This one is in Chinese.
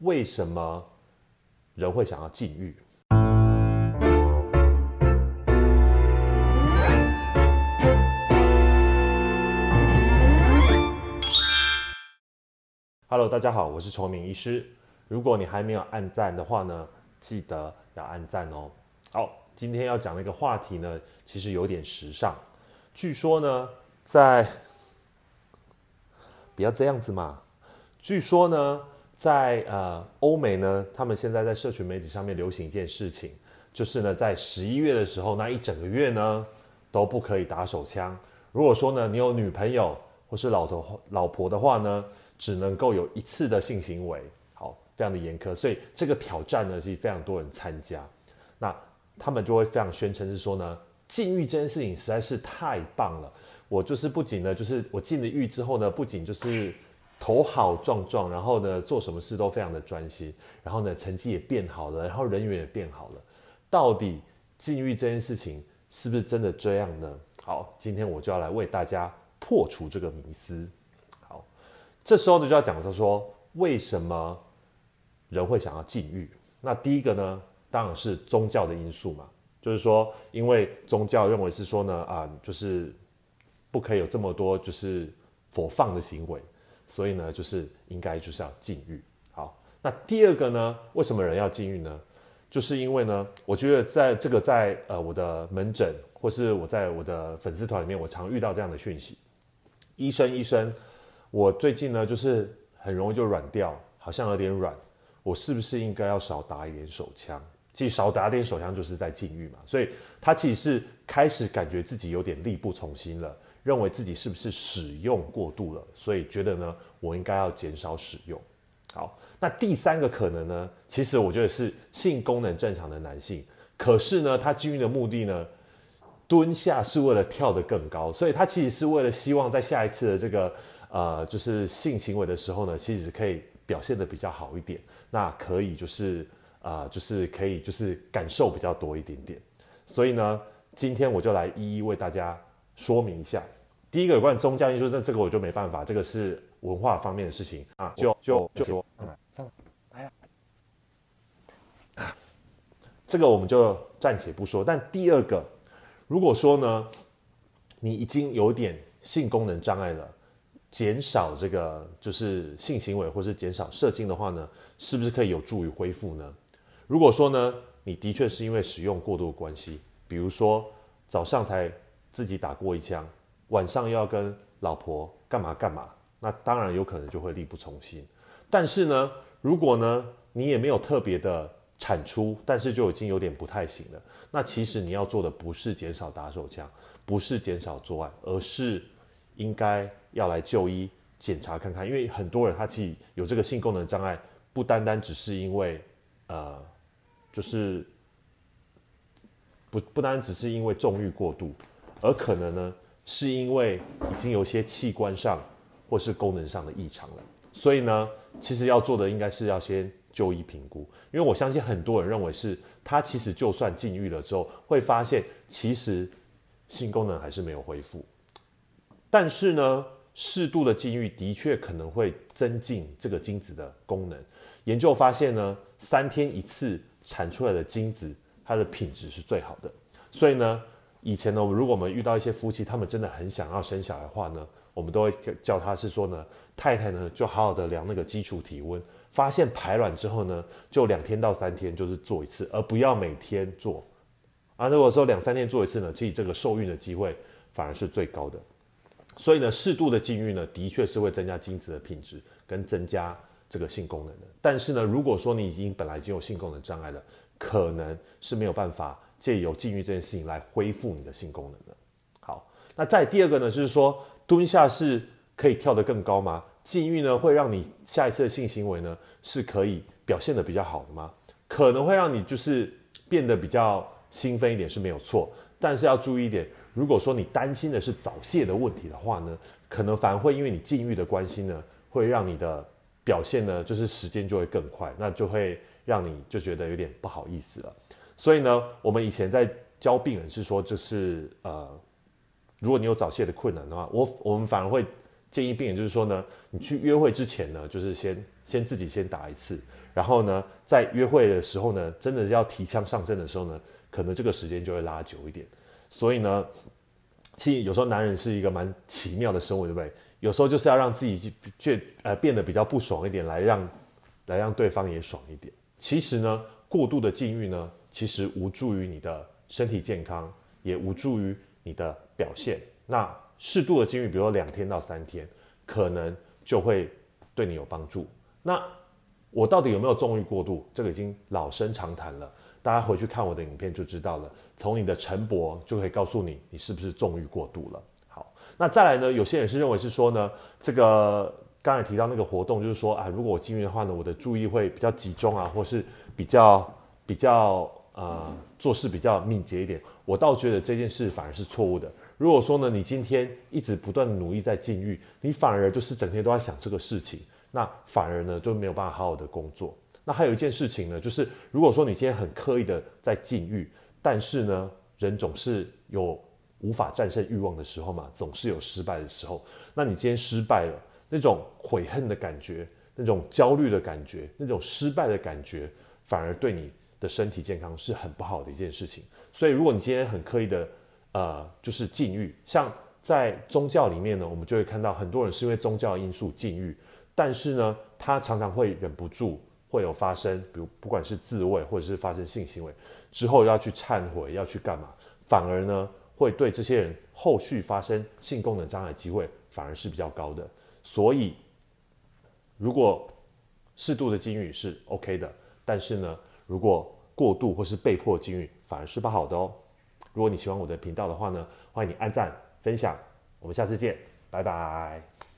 为什么人会想要禁欲。Hello，大家好，我是崇明医师。如果你还没有按赞的话呢，记得要按赞哦。好，今天要讲的一个话题呢，其实有点时尚。据说呢，在不要这样子嘛。据说呢，在呃欧美呢，他们现在在社群媒体上面流行一件事情，就是呢，在十一月的时候，那一整个月呢都不可以打手枪。如果说呢，你有女朋友或是老头老婆的话呢，只能够有一次的性行为，好，非常的严苛，所以这个挑战呢，其实非常多人参加。那他们就会非常宣称是说呢，禁欲这件事情实在是太棒了。我就是不仅呢，就是我禁了欲之后呢，不仅就是头好壮壮，然后呢做什么事都非常的专心，然后呢成绩也变好了，然后人缘也变好了。到底禁欲这件事情是不是真的这样呢？好，今天我就要来为大家破除这个迷思。好这时候呢，就要讲到说，为什么人会想要禁欲？那第一个呢，当然是宗教的因素嘛，就是说，因为宗教认为是说呢，啊，就是不可以有这么多就是佛放的行为，所以呢，就是应该就是要禁欲。好，那第二个呢，为什么人要禁欲呢？就是因为呢，我觉得在这个在呃我的门诊或是我在我的粉丝团里面，我常遇到这样的讯息，医生医生。我最近呢，就是很容易就软掉，好像有点软。我是不是应该要少打一点手枪？其实少打点手枪就是在禁欲嘛。所以他其实是开始感觉自己有点力不从心了，认为自己是不是使用过度了，所以觉得呢，我应该要减少使用。好，那第三个可能呢，其实我觉得是性功能正常的男性，可是呢，他基欲的目的呢，蹲下是为了跳得更高，所以他其实是为了希望在下一次的这个。呃，就是性行为的时候呢，其实可以表现的比较好一点，那可以就是啊，就是可以就是感受比较多一点点。所以呢，今天我就来一一为大家说明一下。第一个有关宗教因素，那这个我就没办法，这个是文化方面的事情啊，就就就说，来呀，这个我们就暂且不说。但第二个，如果说呢，你已经有点性功能障碍了。减少这个就是性行为，或是减少射精的话呢，是不是可以有助于恢复呢？如果说呢，你的确是因为使用过度的关系，比如说早上才自己打过一枪，晚上又要跟老婆干嘛干嘛，那当然有可能就会力不从心。但是呢，如果呢你也没有特别的产出，但是就已经有点不太行了，那其实你要做的不是减少打手枪，不是减少做爱，而是应该。要来就医检查看看，因为很多人他其实有这个性功能障碍，不单单只是因为，呃，就是不不单只是因为纵欲过度，而可能呢是因为已经有些器官上或是功能上的异常了。所以呢，其实要做的应该是要先就医评估，因为我相信很多人认为是他其实就算禁欲了之后，会发现其实性功能还是没有恢复，但是呢。适度的禁欲的确可能会增进这个精子的功能。研究发现呢，三天一次产出来的精子，它的品质是最好的。所以呢，以前呢，如果我们遇到一些夫妻，他们真的很想要生小孩的话呢，我们都会叫他是说呢，太太呢就好好的量那个基础体温，发现排卵之后呢，就两天到三天就是做一次，而不要每天做。啊，如果说两三天做一次呢，其实这个受孕的机会反而是最高的。所以呢，适度的禁欲呢，的确是会增加精子的品质跟增加这个性功能的。但是呢，如果说你已经本来已经有性功能障碍了，可能是没有办法借由禁欲这件事情来恢复你的性功能的。好，那再第二个呢，就是说蹲下是可以跳得更高吗？禁欲呢会让你下一次的性行为呢是可以表现的比较好的吗？可能会让你就是变得比较兴奋一点是没有错，但是要注意一点。如果说你担心的是早泄的问题的话呢，可能反而会因为你禁欲的关系呢，会让你的表现呢，就是时间就会更快，那就会让你就觉得有点不好意思了。所以呢，我们以前在教病人是说，就是呃，如果你有早泄的困难的话，我我们反而会建议病人就是说呢，你去约会之前呢，就是先先自己先打一次，然后呢，在约会的时候呢，真的要提枪上阵的时候呢，可能这个时间就会拉久一点。所以呢，其实有时候男人是一个蛮奇妙的生物，对不对？有时候就是要让自己去呃变得比较不爽一点，来让来让对方也爽一点。其实呢，过度的禁欲呢，其实无助于你的身体健康，也无助于你的表现。那适度的禁欲，比如说两天到三天，可能就会对你有帮助。那我到底有没有纵欲过度？这个已经老生常谈了，大家回去看我的影片就知道了。从你的晨勃就可以告诉你，你是不是纵欲过度了。好，那再来呢？有些人是认为是说呢，这个刚才提到那个活动，就是说啊，如果我禁欲的话呢，我的注意会比较集中啊，或是比较比较呃做事比较敏捷一点。我倒觉得这件事反而是错误的。如果说呢，你今天一直不断的努力在禁欲，你反而就是整天都在想这个事情，那反而呢就没有办法好好的工作。那还有一件事情呢，就是如果说你今天很刻意的在禁欲，但是呢，人总是有无法战胜欲望的时候嘛，总是有失败的时候。那你今天失败了，那种悔恨的感觉，那种焦虑的感觉，那种失败的感觉，反而对你的身体健康是很不好的一件事情。所以，如果你今天很刻意的，呃，就是禁欲，像在宗教里面呢，我们就会看到很多人是因为宗教因素禁欲，但是呢，他常常会忍不住，会有发生，比如不管是自慰或者是发生性行为之后要去忏悔，要去干嘛，反而呢，会对这些人后续发生性功能障碍机会反而是比较高的。所以，如果适度的禁欲是 OK 的，但是呢，如果过度或是被迫禁欲，反而是不好的哦。如果你喜欢我的频道的话呢，欢迎你按赞、分享，我们下次见，拜拜。